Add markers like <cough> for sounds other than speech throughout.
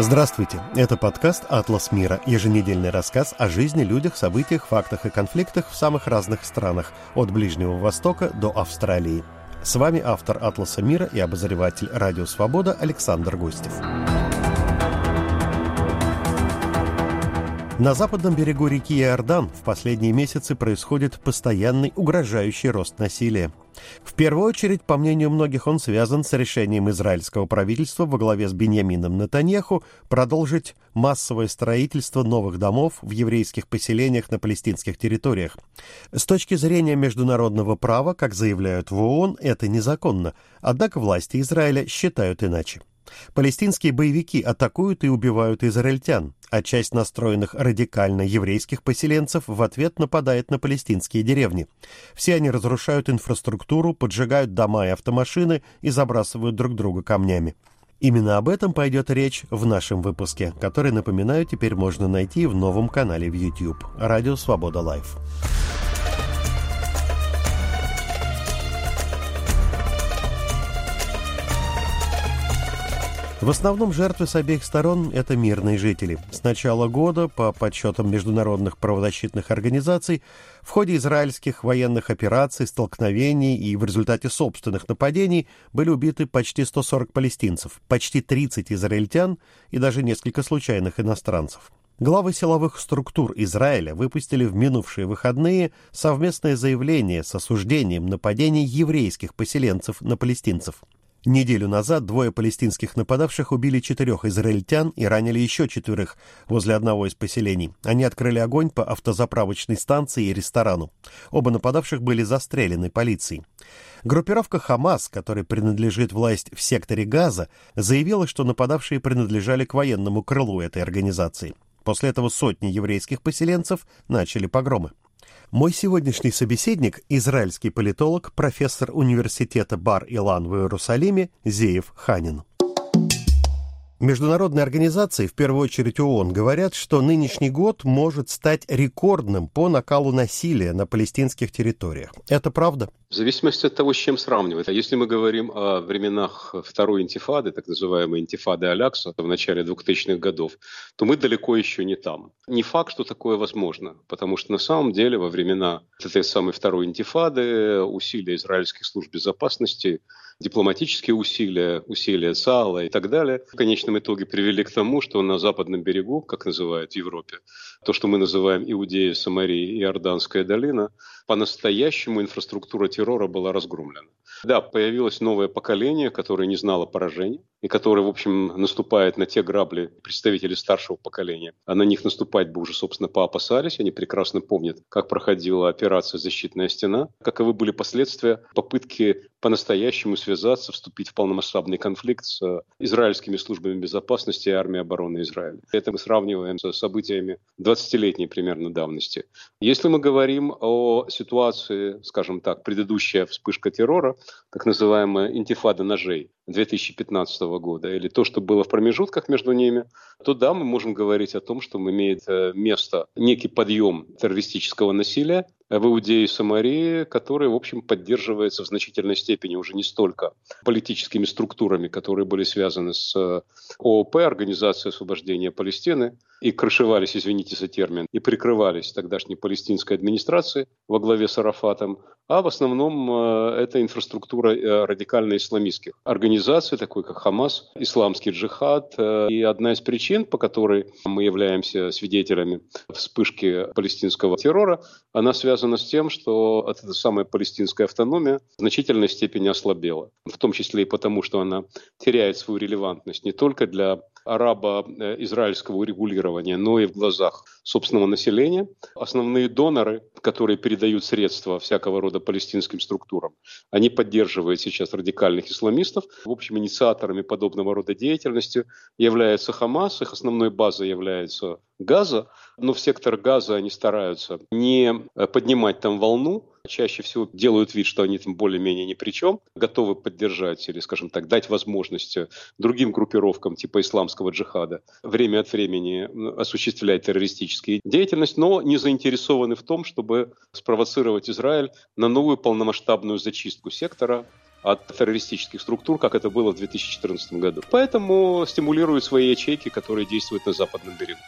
Здравствуйте, это подкаст «Атлас мира», еженедельный рассказ о жизни, людях, событиях, фактах и конфликтах в самых разных странах, от Ближнего Востока до Австралии. С вами автор «Атласа мира» и обозреватель «Радио Свобода» Александр Гостев. На западном берегу реки Иордан в последние месяцы происходит постоянный угрожающий рост насилия. В первую очередь, по мнению многих, он связан с решением израильского правительства во главе с Беньямином Натаньяху продолжить массовое строительство новых домов в еврейских поселениях на палестинских территориях. С точки зрения международного права, как заявляют в ООН, это незаконно, однако власти Израиля считают иначе. Палестинские боевики атакуют и убивают израильтян, а часть настроенных радикально еврейских поселенцев в ответ нападает на палестинские деревни. Все они разрушают инфраструктуру, поджигают дома и автомашины и забрасывают друг друга камнями. Именно об этом пойдет речь в нашем выпуске, который, напоминаю, теперь можно найти в новом канале в YouTube «Радио Свобода Live». В основном жертвы с обеих сторон – это мирные жители. С начала года, по подсчетам международных правозащитных организаций, в ходе израильских военных операций, столкновений и в результате собственных нападений были убиты почти 140 палестинцев, почти 30 израильтян и даже несколько случайных иностранцев. Главы силовых структур Израиля выпустили в минувшие выходные совместное заявление с осуждением нападений еврейских поселенцев на палестинцев – Неделю назад двое палестинских нападавших убили четырех израильтян и ранили еще четверых возле одного из поселений. Они открыли огонь по автозаправочной станции и ресторану. Оба нападавших были застрелены полицией. Группировка «Хамас», которой принадлежит власть в секторе Газа, заявила, что нападавшие принадлежали к военному крылу этой организации. После этого сотни еврейских поселенцев начали погромы. Мой сегодняшний собеседник – израильский политолог, профессор университета Бар-Илан в Иерусалиме Зеев Ханин. Международные организации, в первую очередь ООН, говорят, что нынешний год может стать рекордным по накалу насилия на палестинских территориях. Это правда? В зависимости от того, с чем сравнивать. А если мы говорим о временах второй интифады, так называемой интифады Алякса в начале 2000-х годов, то мы далеко еще не там. Не факт, что такое возможно, потому что на самом деле во времена этой самой второй интифады усилия израильских служб безопасности дипломатические усилия, усилия САЛа и так далее, в конечном итоге привели к тому, что на западном берегу, как называют в Европе, то, что мы называем Иудея, Самария и Иорданская долина, по-настоящему инфраструктура террора была разгромлена. Да, появилось новое поколение, которое не знало поражений, и которое, в общем, наступает на те грабли представителей старшего поколения. А на них наступать бы уже, собственно, поопасались. Они прекрасно помнят, как проходила операция «Защитная стена», каковы были последствия попытки по-настоящему связаться, вступить в полномасштабный конфликт с израильскими службами безопасности и армией обороны Израиля. Это мы сравниваем с событиями 20-летней примерно давности. Если мы говорим о ситуации, скажем так, предыдущая вспышка террора, так называемая интифада ножей 2015 года, или то, что было в промежутках между ними, то да, мы можем говорить о том, что имеет э, место некий подъем террористического насилия, в Иудее и Самарии, который, в общем, поддерживается в значительной степени уже не столько политическими структурами, которые были связаны с э, ООП, Организацией освобождения Палестины, и крышевались, извините за термин, и прикрывались тогдашней палестинской администрацией во главе с Арафатом, а в основном э, это инфраструктура э, радикально-исламистских организаций, такой как Хамас, Исламский джихад. И одна из причин, по которой мы являемся свидетелями вспышки палестинского террора, она связана с тем, что эта самая палестинская автономия в значительной степени ослабела. В том числе и потому, что она теряет свою релевантность не только для арабо-израильского урегулирования, но и в глазах собственного населения. Основные доноры, которые передают средства всякого рода палестинским структурам, они поддерживают сейчас радикальных исламистов. В общем, инициаторами подобного рода деятельности является Хамас, их основной базой является Газа, но в сектор Газа они стараются не поднимать там волну, чаще всего делают вид, что они там более-менее ни при чем, готовы поддержать или, скажем так, дать возможность другим группировкам типа исламского джихада время от времени осуществлять террористические деятельность, но не заинтересованы в том, чтобы спровоцировать Израиль на новую полномасштабную зачистку сектора, от террористических структур, как это было в 2014 году. Поэтому стимулируют свои ячейки, которые действуют на западном берегу.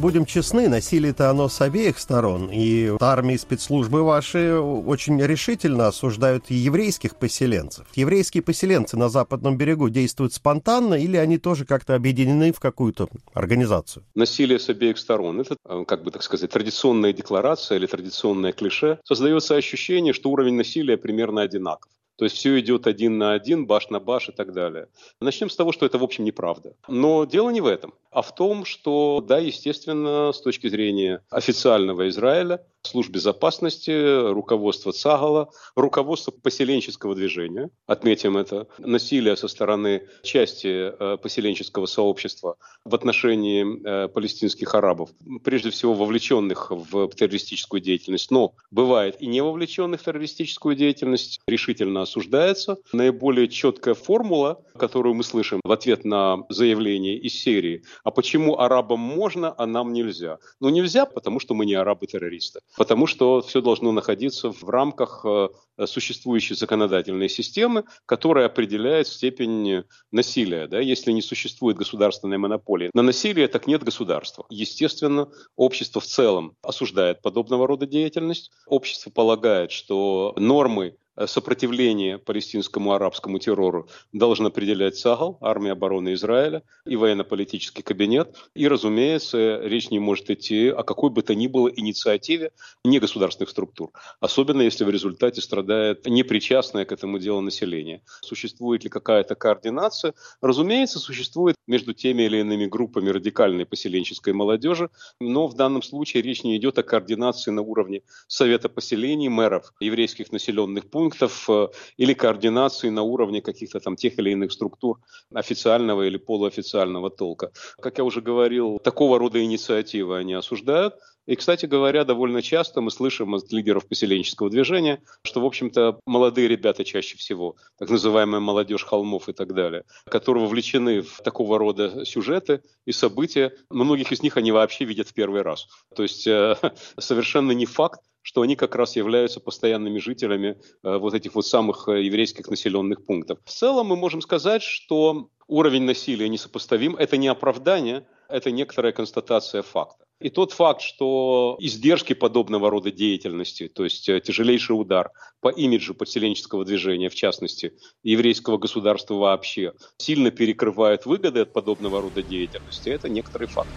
Будем честны, насилие-то оно с обеих сторон. И армии спецслужбы ваши очень решительно осуждают еврейских поселенцев. Еврейские поселенцы на западном берегу действуют спонтанно или они тоже как-то объединены в какую-то организацию? Насилие с обеих сторон. Это, э, как бы так сказать, традиционная декларация или традиционное клише. Создается ощущение, что уровень насилия примерно одинаков. То есть все идет один на один, баш на баш и так далее. Начнем с того, что это, в общем, неправда. Но дело не в этом, а в том, что, да, естественно, с точки зрения официального Израиля, служб безопасности, руководство ЦАГАЛа, руководство поселенческого движения, отметим это, насилие со стороны части э, поселенческого сообщества в отношении э, палестинских арабов, прежде всего вовлеченных в террористическую деятельность, но бывает и не вовлеченных в террористическую деятельность, решительно осуждается. Наиболее четкая формула, которую мы слышим в ответ на заявление из серии, а почему арабам можно, а нам нельзя? Ну нельзя, потому что мы не арабы-террористы потому что все должно находиться в рамках э, существующей законодательной системы, которая определяет степень насилия. Да? Если не существует государственной монополии на насилие, так нет государства. Естественно, общество в целом осуждает подобного рода деятельность. Общество полагает, что нормы сопротивление палестинскому арабскому террору должен определять САГАЛ, армия обороны Израиля и военно-политический кабинет. И, разумеется, речь не может идти о какой бы то ни было инициативе негосударственных структур, особенно если в результате страдает непричастное к этому делу население. Существует ли какая-то координация? Разумеется, существует между теми или иными группами радикальной поселенческой молодежи, но в данном случае речь не идет о координации на уровне Совета поселений, мэров еврейских населенных пунктов, пунктов э, или координации на уровне каких-то там тех или иных структур официального или полуофициального толка. Как я уже говорил, такого рода инициативы они осуждают. И, кстати говоря, довольно часто мы слышим от лидеров поселенческого движения, что, в общем-то, молодые ребята чаще всего, так называемая молодежь холмов и так далее, которые вовлечены в такого рода сюжеты и события, многих из них они вообще видят в первый раз. То есть э, <laughs> совершенно не факт, что они как раз являются постоянными жителями э, вот этих вот самых э, еврейских населенных пунктов. В целом мы можем сказать, что уровень насилия несопоставим. Это не оправдание, это некоторая констатация факта. И тот факт, что издержки подобного рода деятельности, то есть э, тяжелейший удар по имиджу подселенческого движения, в частности, еврейского государства вообще, сильно перекрывают выгоды от подобного рода деятельности, это некоторый факт.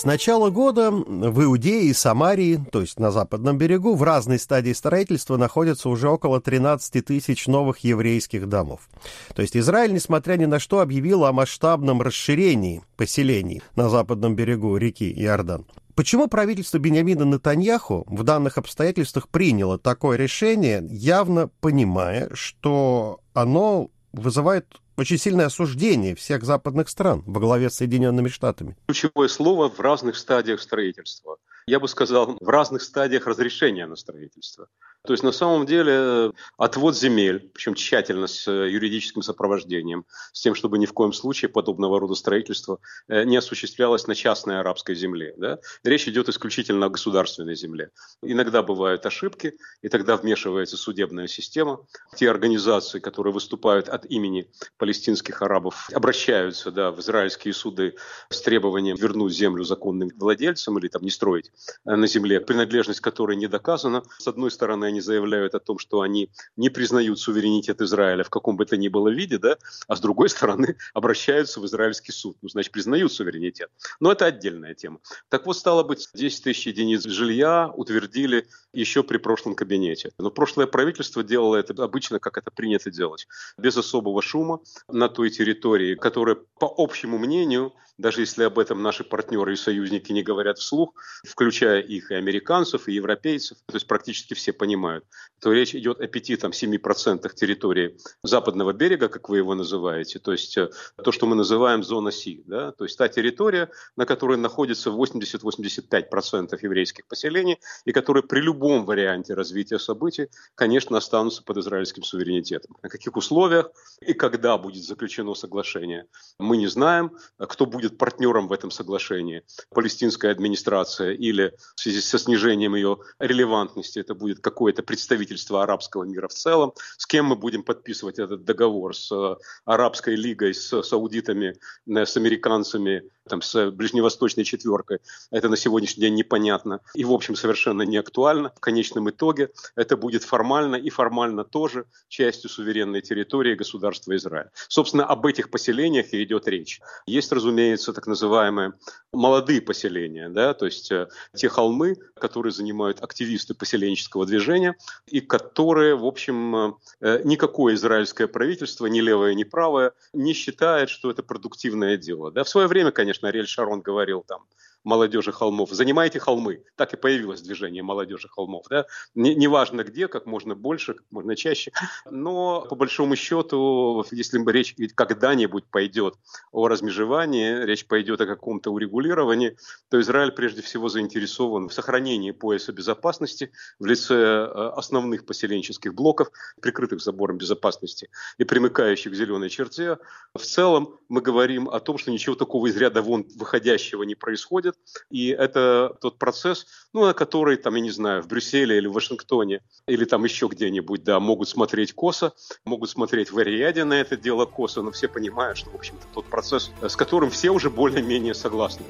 С начала года в Иудее и Самарии, то есть на западном берегу, в разной стадии строительства находятся уже около 13 тысяч новых еврейских домов. То есть Израиль, несмотря ни на что, объявил о масштабном расширении поселений на западном берегу реки Иордан. Почему правительство Бениамина Натаньяху в данных обстоятельствах приняло такое решение, явно понимая, что оно вызывает очень сильное осуждение всех западных стран во главе с Соединенными Штатами. Ключевое слово в разных стадиях строительства. Я бы сказал, в разных стадиях разрешения на строительство. То есть на самом деле э, отвод земель, причем тщательно с э, юридическим сопровождением, с тем, чтобы ни в коем случае подобного рода строительство э, не осуществлялось на частной арабской земле. Да? Речь идет исключительно о государственной земле. Иногда бывают ошибки, и тогда вмешивается судебная система. Те организации, которые выступают от имени палестинских арабов, обращаются да, в израильские суды с требованием вернуть землю законным владельцам или там, не строить на земле, принадлежность которой не доказана. С одной стороны, они заявляют о том, что они не признают суверенитет Израиля в каком бы то ни было виде, да, а с другой стороны <laughs> обращаются в израильский суд. Ну, значит, признают суверенитет. Но это отдельная тема. Так вот, стало быть, 10 тысяч единиц жилья утвердили еще при прошлом кабинете. Но прошлое правительство делало это обычно, как это принято делать, без особого шума на той территории, которая, по общему мнению, даже если об этом наши партнеры и союзники не говорят вслух, включая их и американцев, и европейцев, то есть практически все понимают, понимают, то речь идет о 5-7% территории западного берега, как вы его называете, то есть э, то, что мы называем зона Си, да? то есть та территория, на которой находится 80-85% еврейских поселений и которые при любом варианте развития событий, конечно, останутся под израильским суверенитетом. На каких условиях и когда будет заключено соглашение, мы не знаем. Кто будет партнером в этом соглашении? Палестинская администрация или в связи со снижением ее релевантности это будет какое-то представительство арабского мира в целом? С кем мы будем подписывать этот договор? С э, Арабской лигой, с саудитами, э, с американцами, там, с ближневосточной четверкой. Это на сегодняшний день непонятно и, в общем, совершенно не актуально. В конечном итоге это будет формально и формально тоже частью суверенной территории государства Израиль. Собственно, об этих поселениях и идет речь. Есть, разумеется, так называемые молодые поселения, да, то есть э, те холмы, которые занимают активисты поселенческого движения и которые, в общем, э, никакое израильское правительство, ни левое, ни правое, не считает, что это продуктивное дело. Да, в свое время, конечно, Ариэль Шарон говорил там, молодежи холмов. Занимайте холмы. Так и появилось движение молодежи холмов. Да? Неважно где, как можно больше, как можно чаще. Но по большому счету, если речь когда-нибудь пойдет о размежевании, речь пойдет о каком-то урегулировании, то Израиль прежде всего заинтересован в сохранении пояса безопасности в лице э, основных поселенческих блоков, прикрытых забором безопасности и примыкающих к зеленой черте. В целом мы говорим о том, что ничего такого из ряда вон выходящего не происходит, происходит. И это тот процесс, ну, на который, там, я не знаю, в Брюсселе или в Вашингтоне, или там еще где-нибудь, да, могут смотреть косо, могут смотреть в Ариаде на это дело косо, но все понимают, что, в общем-то, тот процесс, с которым все уже более-менее согласны.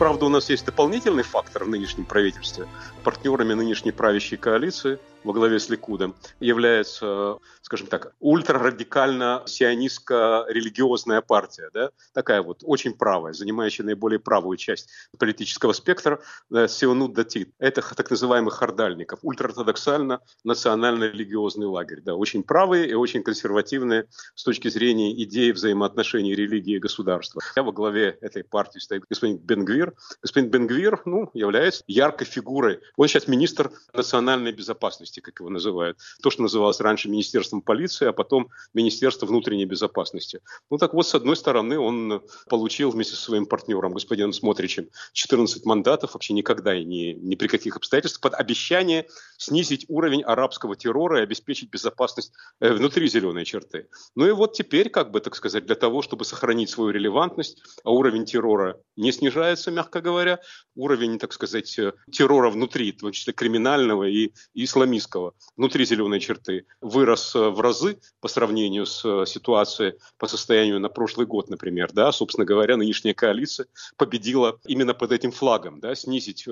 Правда, у нас есть дополнительный фактор в нынешнем правительстве. Партнерами нынешней правящей коалиции во главе с Ликудом является, скажем так, ультрарадикально сионистско-религиозная партия. Да? Такая вот очень правая, занимающая наиболее правую часть политического спектра, да, Сионут Датит. Это так называемых хардальников, ультраортодоксально национально-религиозный лагерь. Да? Очень правые и очень консервативные с точки зрения идеи взаимоотношений религии и государства. Я во главе этой партии стоит господин Бенгвир, Господин Бенгвир ну, является яркой фигурой. Он сейчас министр национальной безопасности, как его называют. То, что называлось раньше Министерством полиции, а потом Министерство внутренней безопасности. Ну так вот, с одной стороны, он получил вместе со своим партнером, господином Смотричем, 14 мандатов, вообще никогда и ни, ни при каких обстоятельствах, под обещание снизить уровень арабского террора и обеспечить безопасность э, внутри зеленой черты. Ну и вот теперь, как бы, так сказать, для того, чтобы сохранить свою релевантность, а уровень террора не снижается, мягко говоря, уровень, так сказать, э, террора внутри, в том числе криминального и исламистского, внутри зеленой черты, вырос э, в разы по сравнению с э, ситуацией по состоянию на прошлый год, например. Да? Собственно говоря, нынешняя коалиция победила именно под этим флагом. Да? Снизить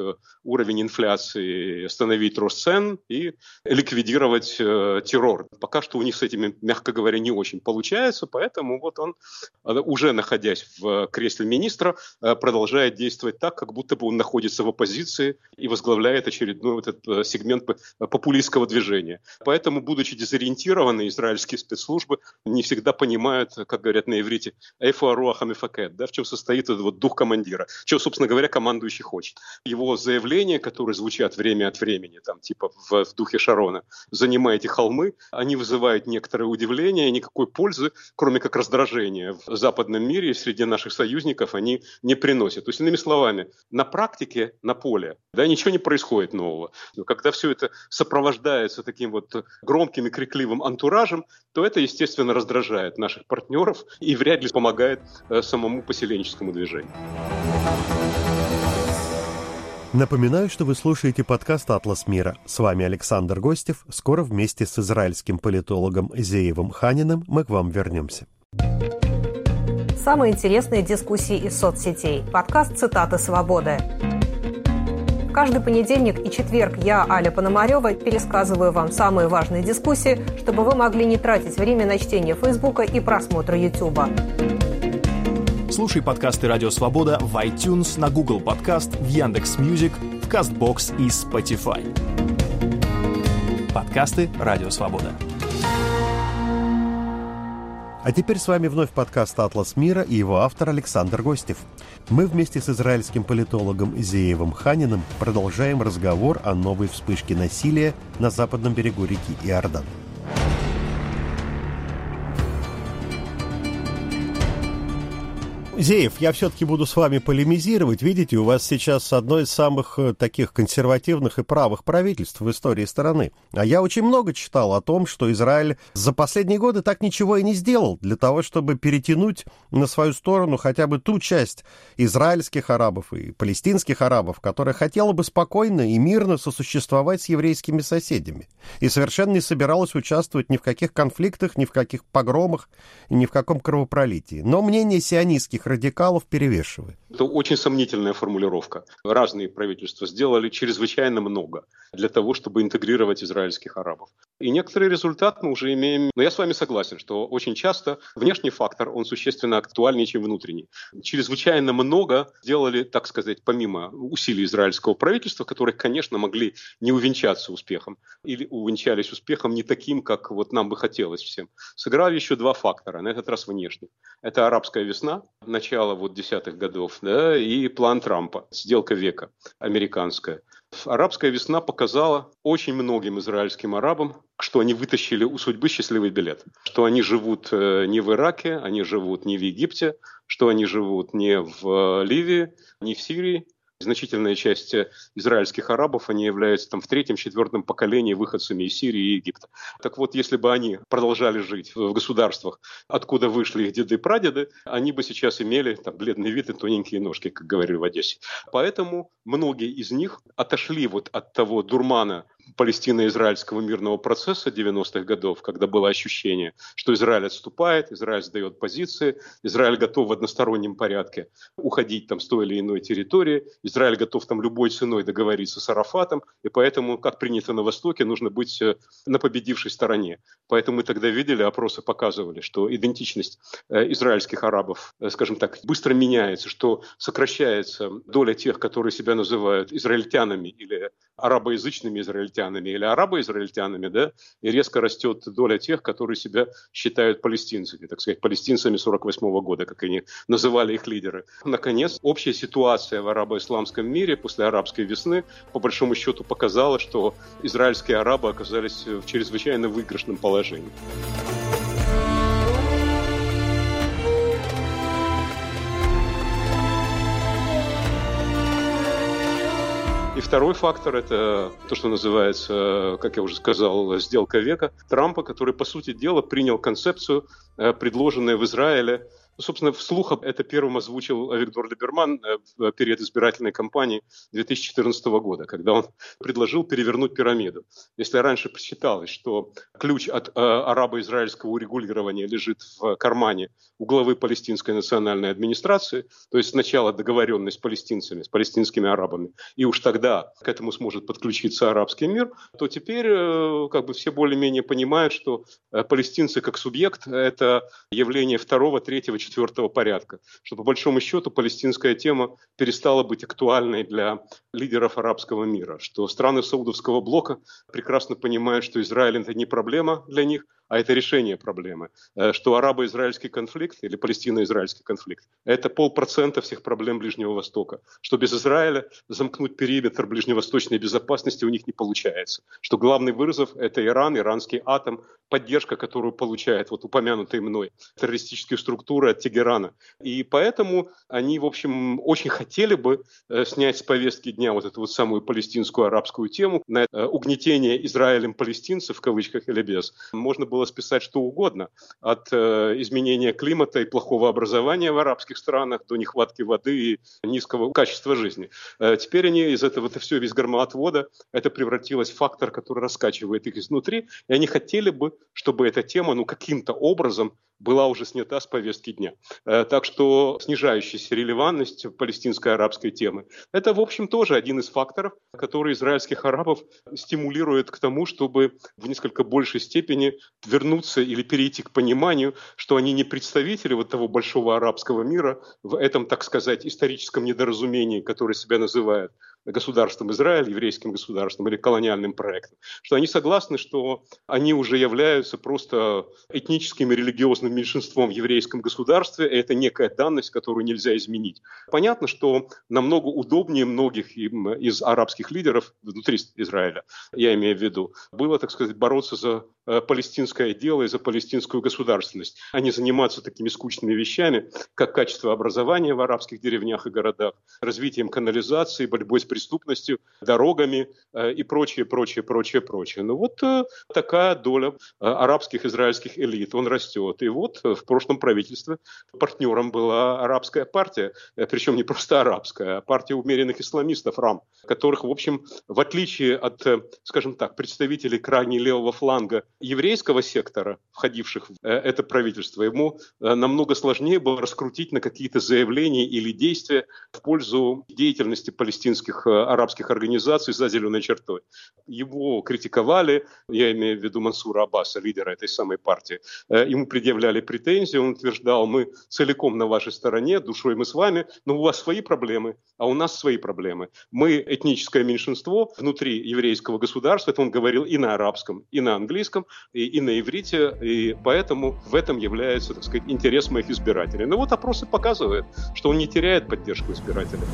уровень инфляции, остановить рост цен и ликвидировать террор. Пока что у них с этими, мягко говоря, не очень получается, поэтому вот он, уже находясь в кресле министра, продолжает действовать действовать так, как будто бы он находится в оппозиции и возглавляет очередной вот этот э, сегмент популистского движения. Поэтому, будучи дезориентированы, израильские спецслужбы не всегда понимают, как говорят на иврите, «эйфу аруаха мифакет», да, в чем состоит этот вот дух командира, чего, собственно говоря, командующий хочет. Его заявления, которые звучат время от времени, там, типа в, в духе Шарона, «занимаете холмы», они вызывают некоторое удивление, никакой пользы, кроме как раздражения в западном мире и среди наших союзников они не приносят. То есть, иными словами, на практике, на поле, да, ничего не происходит нового. Но когда все это сопровождается таким вот громким и крикливым антуражем, то это, естественно, раздражает наших партнеров и вряд ли помогает э, самому поселенческому движению. Напоминаю, что вы слушаете подкаст «Атлас мира». С вами Александр Гостев. Скоро вместе с израильским политологом Зеевым Ханиным мы к вам вернемся самые интересные дискуссии из соцсетей. Подкаст «Цитаты свободы». Каждый понедельник и четверг я, Аля Пономарева, пересказываю вам самые важные дискуссии, чтобы вы могли не тратить время на чтение Фейсбука и просмотра Ютуба. Слушай подкасты «Радио Свобода» в iTunes, на Google Podcast, в Яндекс Music, в Castbox и Spotify. Подкасты «Радио Свобода». А теперь с вами вновь подкаст «Атлас мира» и его автор Александр Гостев. Мы вместе с израильским политологом Зеевым Ханиным продолжаем разговор о новой вспышке насилия на западном берегу реки Иордан. Зеев, я все-таки буду с вами полемизировать. Видите, у вас сейчас одно из самых э, таких консервативных и правых правительств в истории страны. А я очень много читал о том, что Израиль за последние годы так ничего и не сделал для того, чтобы перетянуть на свою сторону хотя бы ту часть израильских арабов и палестинских арабов, которая хотела бы спокойно и мирно сосуществовать с еврейскими соседями. И совершенно не собиралась участвовать ни в каких конфликтах, ни в каких погромах, ни в каком кровопролитии. Но мнение сионистских радикалов перевешивает. Это очень сомнительная формулировка. Разные правительства сделали чрезвычайно много для того, чтобы интегрировать израильских арабов. И некоторый результат мы уже имеем. Но я с вами согласен, что очень часто внешний фактор, он существенно актуальнее, чем внутренний. Чрезвычайно много сделали, так сказать, помимо усилий израильского правительства, которые, конечно, могли не увенчаться успехом или увенчались успехом не таким, как вот нам бы хотелось всем. Сыграли еще два фактора, на этот раз внешний. Это арабская весна, начала вот десятых годов, да, и план Трампа, сделка века американская. Арабская весна показала очень многим израильским арабам, что они вытащили у судьбы счастливый билет, что они живут э, не в Ираке, они живут не в Египте, что они живут не в Ливии, не в Сирии, Значительная часть э, израильских арабов, они являются там в третьем, четвертом поколении выходцами из Сирии и Египта. Так вот, если бы они продолжали жить в государствах, откуда вышли их деды и прадеды, они бы сейчас имели там бледный вид и тоненькие ножки, как говорили в Одессе. Поэтому многие из них отошли вот от того дурмана палестино-израильского мирного процесса 90-х годов, когда было ощущение, что Израиль отступает, Израиль сдает позиции, Израиль готов в одностороннем порядке уходить там с той или иной территории, Израиль готов там любой ценой договориться с Арафатом, и поэтому, как принято на Востоке, нужно быть э, на победившей стороне. Поэтому мы тогда видели, опросы показывали, что идентичность э, израильских арабов, э, скажем так, быстро меняется, что сокращается доля тех, которые себя называют израильтянами или арабоязычными израильтянами или арабо-израильтянами, да, и резко растет доля тех, которые себя считают палестинцами, так сказать, палестинцами 48 -го года, как они называли их лидеры. Наконец, общая ситуация в арабо-исламском мире после арабской весны, по большому счету, показала, что израильские арабы оказались в чрезвычайно выигрышном положении. Второй фактор – это то, что называется, как я уже сказал, сделка века Трампа, который, по сути дела, принял концепцию, э, предложенную в Израиле собственно, вслух это первым озвучил Виктор Либерман э, в период избирательной кампании 2014 года, когда он <laughs> предложил перевернуть пирамиду. Если раньше посчиталось, что ключ от э, арабо-израильского урегулирования лежит в кармане у главы палестинской национальной администрации, то есть сначала договоренность с палестинцами, с палестинскими арабами, и уж тогда к этому сможет подключиться арабский мир, то теперь э, как бы все более-менее понимают, что э, палестинцы как субъект – это явление второго, третьего, четвертого порядка, что по большому счету палестинская тема перестала быть актуальной для лидеров арабского мира, что страны Саудовского блока прекрасно понимают, что Израиль это не проблема для них, а это решение проблемы. Э, что арабо-израильский конфликт или палестино-израильский конфликт – это полпроцента всех проблем Ближнего Востока. Что без Израиля замкнуть периметр ближневосточной безопасности у них не получается. Что главный вызов – это Иран, иранский атом, поддержка, которую получает вот упомянутые мной террористические структуры от Тегерана. И поэтому они, в общем, очень хотели бы э, снять с повестки дня вот эту вот самую палестинскую арабскую тему на э, угнетение Израилем палестинцев, в кавычках или без. Можно было было списать что угодно, от э, изменения климата и плохого образования в арабских странах до нехватки воды и низкого качества жизни. Э, теперь они из этого это все, весь громоотвода, это превратилось в фактор, который раскачивает их изнутри, и они хотели бы, чтобы эта тема ну, каким-то образом была уже снята с повестки дня. Э, так что снижающаяся релевантность палестинской арабской темы – это, в общем, тоже один из факторов, который израильских арабов стимулирует к тому, чтобы в несколько большей степени вернуться или перейти к пониманию, что они не представители вот того большого арабского мира в этом, так сказать, историческом недоразумении, которое себя называет государством Израиль, еврейским государством или колониальным проектом, что они согласны, что они уже являются просто этническим и религиозным меньшинством в еврейском государстве, и это некая данность, которую нельзя изменить. Понятно, что намного удобнее многих из арабских лидеров внутри Израиля, я имею в виду, было, так сказать, бороться за палестинское дело и за палестинскую государственность, а не заниматься такими скучными вещами, как качество образования в арабских деревнях и городах, развитием канализации, борьбой с преступностью, дорогами э, и прочее, прочее, прочее, прочее. Ну вот э, такая доля арабских израильских элит, он растет. И вот в прошлом правительстве партнером была арабская партия, причем не просто арабская, а партия умеренных исламистов РАМ, которых, в общем, в отличие от, скажем так, представителей крайне левого фланга еврейского сектора, входивших в э, это правительство, ему э, намного сложнее было раскрутить на какие-то заявления или действия в пользу деятельности палестинских э, арабских организаций за зеленой чертой. Его критиковали, я имею в виду Мансура Аббаса, лидера этой самой партии. Ему предъявляли претензии, он утверждал, мы целиком на вашей стороне, душой мы с вами, но у вас свои проблемы, а у нас свои проблемы. Мы этническое меньшинство внутри еврейского государства, это он говорил и на арабском, и на английском, и, и на иврите, и поэтому в этом является, так сказать, интерес моих избирателей. Но вот опросы показывают, что он не теряет поддержку избирателей.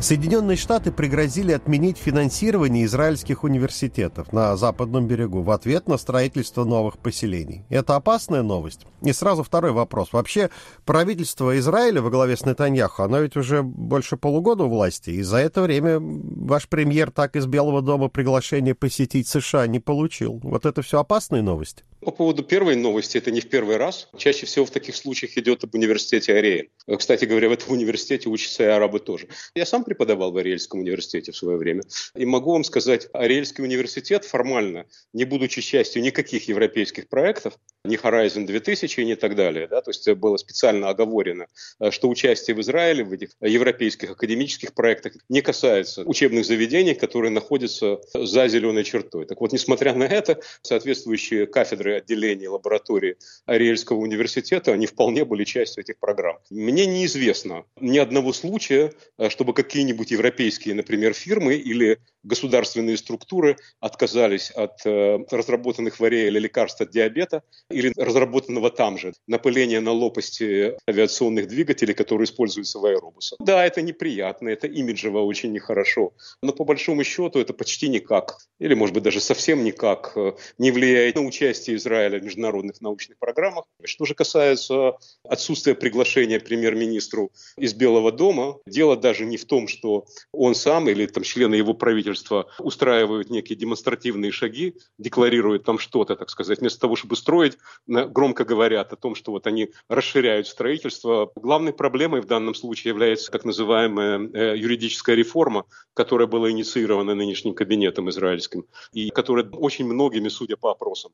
Соединенные Штаты пригрозили отменить финансирование израильских университетов на западном берегу в ответ на строительство новых поселений. Это опасная новость? И сразу второй вопрос. Вообще, правительство Израиля во главе с Нетаньяху, оно ведь уже больше полугода у власти, и за это время ваш премьер так из Белого дома приглашение посетить США не получил. Вот это все опасные новости? По поводу первой новости, это не в первый раз. Чаще всего в таких случаях идет об университете Ариэль. Кстати говоря, в этом университете учатся и арабы тоже. Я сам преподавал в Ариэльском университете в свое время. И могу вам сказать, Ариэльский университет формально, не будучи частью никаких европейских проектов, ни Horizon 2000 и не так далее, да, то есть было специально оговорено, что участие в Израиле в этих европейских академических проектах не касается учебных заведений, которые находятся за зеленой чертой. Так вот, несмотря на это, соответствующие кафедры отделения лаборатории Ариэльского университета, они вполне были частью этих программ. Мне неизвестно ни одного случая, чтобы какие-нибудь европейские, например, фирмы или государственные структуры отказались от э, разработанных в Ариэле лекарств от диабета или разработанного там же напыления на лопасти авиационных двигателей, которые используются в аэробусах. Да, это неприятно, это имиджево очень нехорошо, но по большому счету это почти никак, или может быть даже совсем никак, э, не влияет на участие Израиля в международных научных программах. Что же касается отсутствия приглашения премьер-министру из Белого дома, дело даже не в том, что он сам или там члены его правительства устраивают некие демонстративные шаги, декларируют там что-то, так сказать, вместо того, чтобы строить, громко говорят о том, что вот они расширяют строительство. Главной проблемой в данном случае является так называемая э, юридическая реформа, которая была инициирована нынешним кабинетом израильским, и которая очень многими, судя по опросам,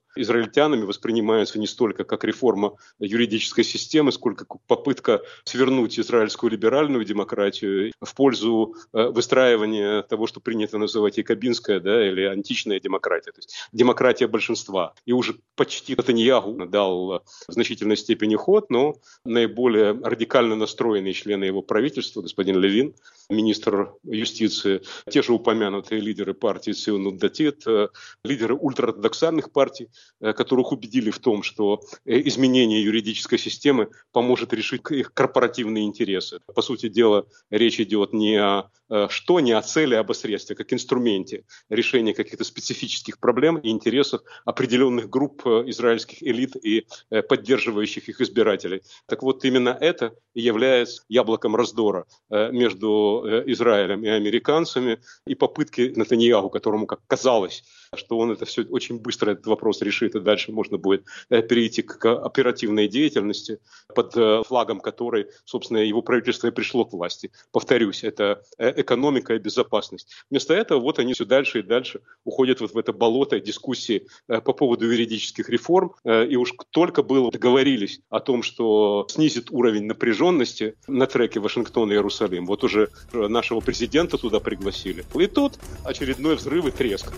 израильтянами воспринимается не столько как реформа юридической системы, сколько как попытка свернуть израильскую либеральную демократию в пользу э, выстраивания того, что принято называть якобинская да, или античная демократия, то есть демократия большинства. И уже почти Натаньягу дал в значительной степени ход, но наиболее радикально настроенные члены его правительства, господин Левин, министр юстиции, те же упомянутые лидеры партии Ционут Датит, э, лидеры ультраортодоксальных партий, э, которых убедили в том, что э, изменение юридической системы поможет решить их корпоративные интересы. По сути дела, речь идет не о что, не о цели, а об средстве, как инструменте решения каких-то специфических проблем и интересов определенных групп израильских элит и поддерживающих их избирателей. Так вот, именно это является яблоком раздора между Э, Израилем и американцами, и попытки Натаньяху, которому, как казалось, что он это все очень быстро этот вопрос решит, и дальше можно будет э, перейти к оперативной деятельности, под э, флагом которой, собственно, его правительство и пришло к власти. Повторюсь, это экономика и безопасность. Вместо этого вот они все дальше и дальше уходят вот в это болото дискуссии по поводу юридических реформ, и уж только было договорились о том, что снизит уровень напряженности на треке Вашингтон и Иерусалим. Вот уже нашего президента туда пригласили. И тут очередной взрыв и треск.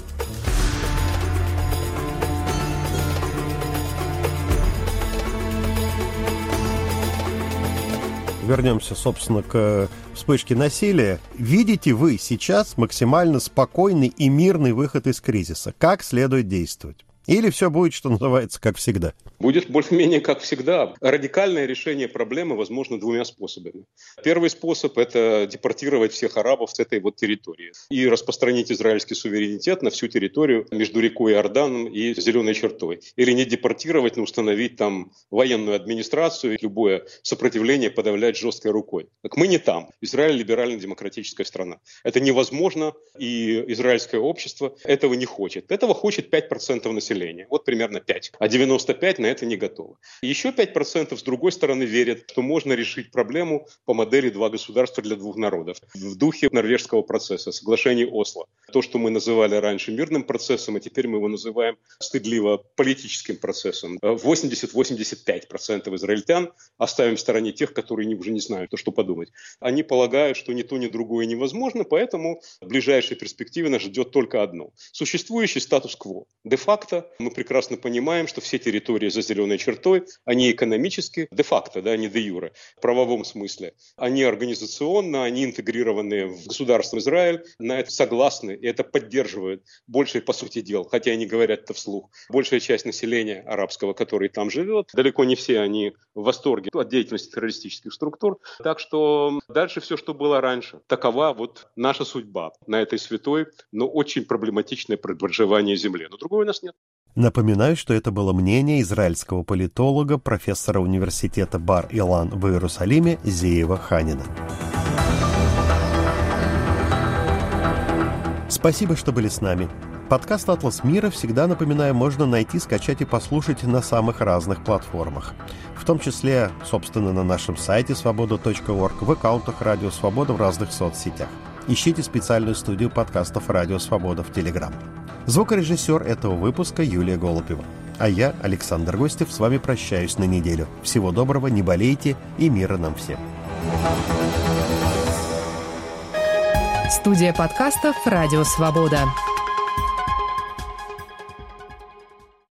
Вернемся, собственно, к вспышке насилия. Видите вы сейчас максимально спокойный и мирный выход из кризиса? Как следует действовать? Или все будет, что называется, как всегда? Будет более-менее как всегда. Радикальное решение проблемы возможно двумя способами. Первый способ – это депортировать всех арабов с этой вот территории и распространить израильский суверенитет на всю территорию между рекой Иорданом и Зеленой чертой. Или не депортировать, но установить там военную администрацию любое сопротивление подавлять жесткой рукой. Так мы не там. Израиль – либерально-демократическая страна. Это невозможно, и израильское общество этого не хочет. Этого хочет 5% населения населения. Вот примерно 5. А 95 на это не готовы. Еще 5% с другой стороны верят, что можно решить проблему по модели «два государства для двух народов» в духе норвежского процесса, соглашений Осло. То, что мы называли раньше мирным процессом, а теперь мы его называем стыдливо политическим процессом. 80-85% израильтян, оставим в стороне тех, которые уже не знают, что подумать, они полагают, что ни то, ни другое невозможно, поэтому в ближайшей перспективе нас ждет только одно. Существующий статус-кво. Де-факто мы прекрасно понимаем, что все территории за зеленой чертой, они экономически, де-факто, да, не де-юре, в правовом смысле, они организационно, они интегрированы в государство Израиль, на это согласны, и это поддерживают большая, по сути дел, хотя они говорят это вслух, большая часть населения арабского, который там живет, далеко не все они в восторге от деятельности террористических структур. Так что дальше все, что было раньше. Такова вот наша судьба на этой святой, но очень проблематичной проживание земли. Но другой у нас нет. Напоминаю, что это было мнение израильского политолога, профессора университета Бар-Илан в Иерусалиме Зеева Ханина. Спасибо, что были с нами. Подкаст «Атлас мира» всегда, напоминаю, можно найти, скачать и послушать на самых разных платформах. В том числе, собственно, на нашем сайте свобода.орг, в аккаунтах «Радио Свобода» в разных соцсетях. Ищите специальную студию подкастов «Радио Свобода» в Телеграм. Звукорежиссер этого выпуска Юлия Голубева. А я, Александр Гостев, с вами прощаюсь на неделю. Всего доброго, не болейте и мира нам всем. Студия подкастов «Радио Свобода».